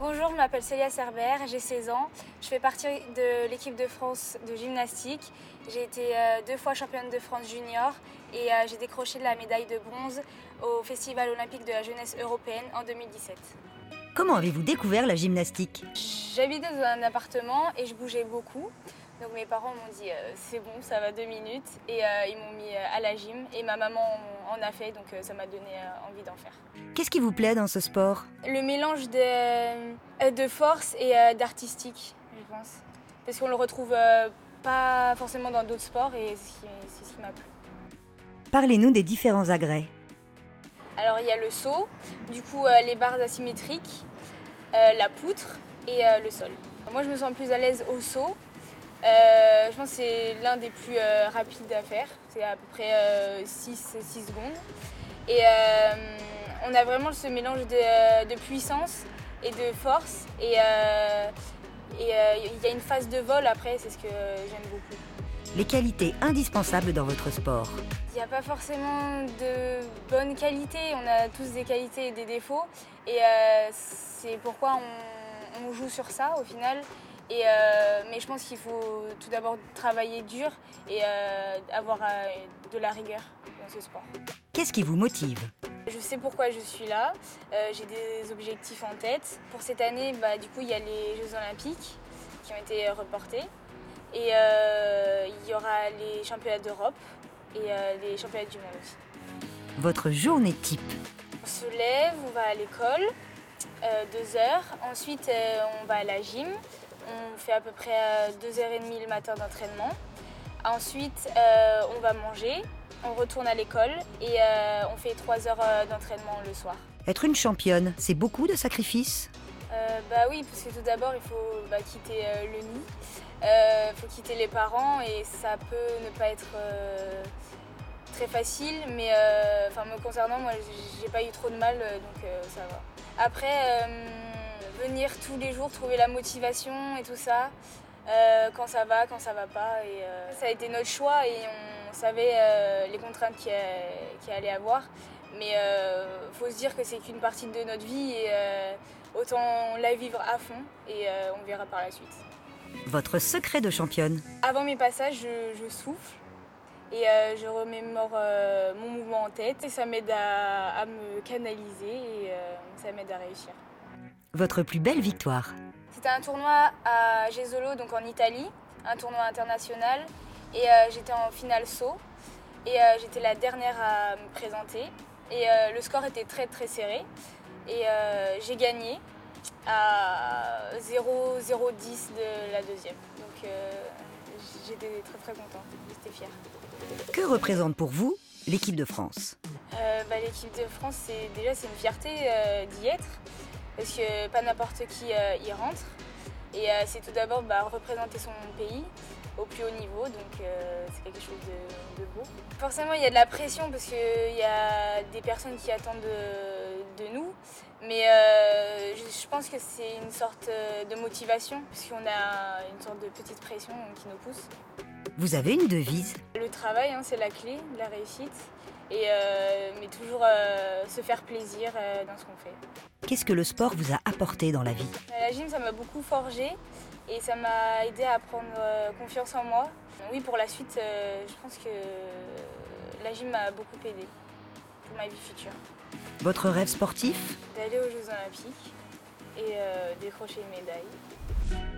Bonjour, je m'appelle Célia Cerber, j'ai 16 ans. Je fais partie de l'équipe de France de gymnastique. J'ai été euh, deux fois championne de France junior et euh, j'ai décroché la médaille de bronze au Festival olympique de la jeunesse européenne en 2017. Comment avez-vous découvert la gymnastique? J'habitais dans un appartement et je bougeais beaucoup. Donc mes parents m'ont dit euh, c'est bon, ça va deux minutes et euh, ils m'ont mis euh, à la gym et ma maman en a fait donc euh, ça m'a donné envie d'en faire. Qu'est-ce qui vous plaît dans ce sport? Le mélange de, de force et d'artistique, je pense. Parce qu'on le retrouve pas forcément dans d'autres sports et c'est ce qui- m'a plu. Parlez-nous des différents agrès. Alors il y a le saut, du coup les barres asymétriques, la poutre et le sol. Moi je me sens plus à l'aise au saut. Euh, je pense que c'est l'un des plus euh, rapides à faire. C'est à peu près 6, secondes. Et euh, on a vraiment ce mélange de, de puissance et de force. Et euh, euh, il y a une phase de vol après, c'est ce que j'aime beaucoup. Les qualités indispensables dans votre sport. Il n'y a pas forcément de bonnes qualités, on a tous des qualités et des défauts. Et euh, c'est pourquoi on, on joue sur ça au final. Et, euh, mais je pense qu'il faut tout d'abord travailler dur et euh, avoir euh, de la rigueur dans ce sport. Qu'est-ce qui vous motive? Je sais pourquoi je suis là, j'ai des objectifs en tête. Pour cette année, bah, du coup, il y a les Jeux Olympiques qui ont été reportés. Et il y aura les championnats d'Europe et les championnats du monde aussi. Votre journée type? On se lève, on va à l'école, euh, deux heures. Ensuite, euh, on va à la gym. On fait à peu près euh, deux heures et demie le matin d'entraînement. Ensuite, euh, on va manger. On retourne à l'école et euh, on fait trois heures euh, d'entraînement le soir. Être une championne, c'est beaucoup de sacrifices? Euh, bah oui, parce que tout d'abord, il faut bah, quitter euh, le nid, il faut quitter les parents et ça peut ne pas être euh, très facile, mais euh, enfin me concernant, moi, j'ai pas eu trop de mal, euh, donc euh, ça va. Après, euh, venir tous les jours, trouver la motivation et tout ça, euh, quand ça va, quand ça va pas, et euh, ça a été notre choix et on savait euh, les contraintes qu'il y, y allait avoir. Mais il faut se dire que c'est qu'une partie de notre vie et autant la vivre à fond et on verra par la suite. Votre secret de championne Avant mes passages, je, je souffle et je remémore mon mouvement en tête et ça m'aide à, à me canaliser et ça m'aide à réussir. Votre plus belle victoire C'était un tournoi à Jesolo, donc en Italie, un tournoi international et euh, j'étais en finale saut et euh, j'étais la dernière à me présenter et euh, le score était très très serré et j'ai gagné à 0,010 de la deuxième. Donc j'étais très très contente, j'étais fière. Que représente pour vous l'équipe de France? Bah, L'équipe de France, c'est déjà c'est une fierté d'y être parce que pas n'importe qui euh, y rentre. Et euh, c'est tout d'abord bah, représenter son pays au plus haut niveau, donc euh, c'est quelque chose de, de beau. Forcément, il y a de la pression parce qu'il y a des personnes qui attendent de, de nous, mais euh, je, pense que c'est une sorte de motivation parce qu'on a une sorte de petite pression qui nous pousse. Vous avez une devise? Le travail, hein, c'est la clé de la réussite. Et, euh, mais toujours euh, se faire plaisir euh, dans ce qu'on fait. Qu'est-ce que le sport vous a apporté dans la vie? La gym, ça m'a beaucoup forgé et ça m'a aidé à prendre confiance en moi. Oui, pour la suite, je pense que la gym m'a beaucoup aidé pour ma vie future. Votre rêve sportif? D'aller aux Jeux Olympiques et décrocher une médaille.